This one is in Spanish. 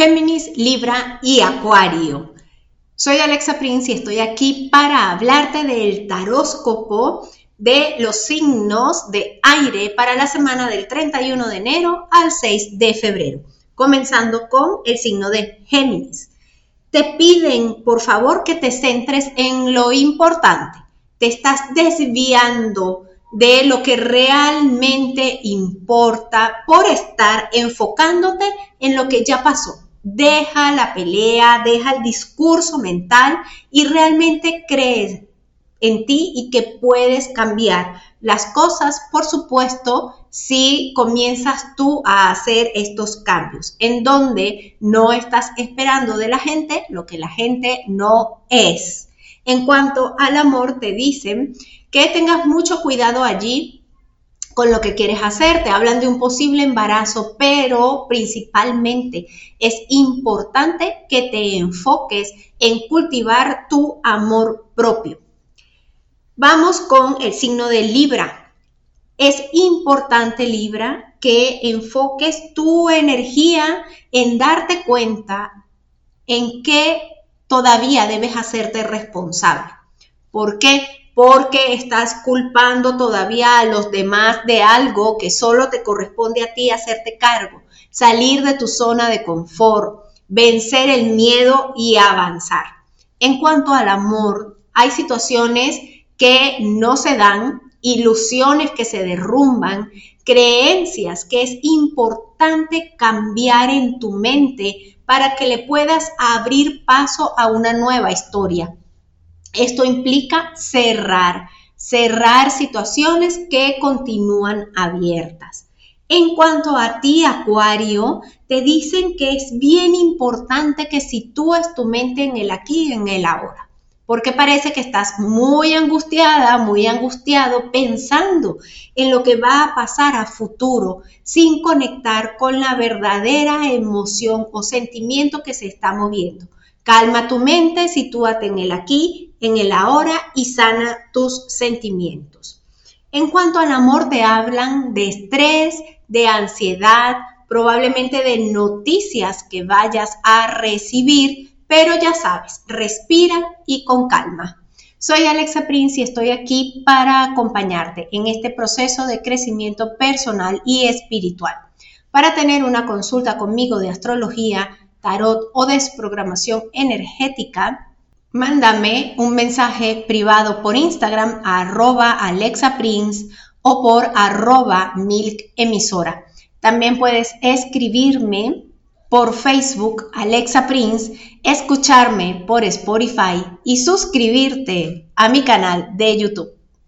Géminis, Libra y Acuario. Soy Alexa Prince y estoy aquí para hablarte del taróscopo de los signos de aire para la semana del 31 de enero al 6 de febrero, comenzando con el signo de Géminis. Te piden, por favor, que te centres en lo importante. Te estás desviando de lo que realmente importa por estar enfocándote en lo que ya pasó. Deja la pelea, deja el discurso mental y realmente crees en ti y que puedes cambiar las cosas, por supuesto, si comienzas tú a hacer estos cambios, en donde no estás esperando de la gente lo que la gente no es. En cuanto al amor, te dicen que tengas mucho cuidado allí con lo que quieres hacer. Te hablan de un posible embarazo, pero principalmente es importante que te enfoques en cultivar tu amor propio. Vamos con el signo de Libra. Es importante, Libra, que enfoques tu energía en darte cuenta en qué todavía debes hacerte responsable. ¿Por qué? Porque estás culpando todavía a los demás de algo que solo te corresponde a ti hacerte cargo. Salir de tu zona de confort, vencer el miedo y avanzar. En cuanto al amor, hay situaciones que no se dan, ilusiones que se derrumban, creencias que es importante cambiar en tu mente para que le puedas abrir paso a una nueva historia. Esto implica cerrar, cerrar situaciones que continúan abiertas. En cuanto a ti, Acuario, te dicen que es bien importante que sitúes tu mente en el aquí y en el ahora porque parece que estás muy angustiada, muy angustiado pensando en lo que va a pasar a futuro sin conectar con la verdadera emoción o sentimiento que se está moviendo. Calma tu mente, sitúate en el aquí, en el ahora y sana tus sentimientos. En cuanto al amor, te hablan de estrés, de ansiedad, probablemente de noticias que vayas a recibir pero ya sabes, respira y con calma. Soy Alexa Prince y estoy aquí para acompañarte en este proceso de crecimiento personal y espiritual. Para tener una consulta conmigo de astrología, tarot o desprogramación energética, mándame un mensaje privado por Instagram arroba Alexa Prince o por arroba milk emisora. También puedes escribirme por Facebook Alexa Prince, escucharme por Spotify y suscribirte a mi canal de YouTube.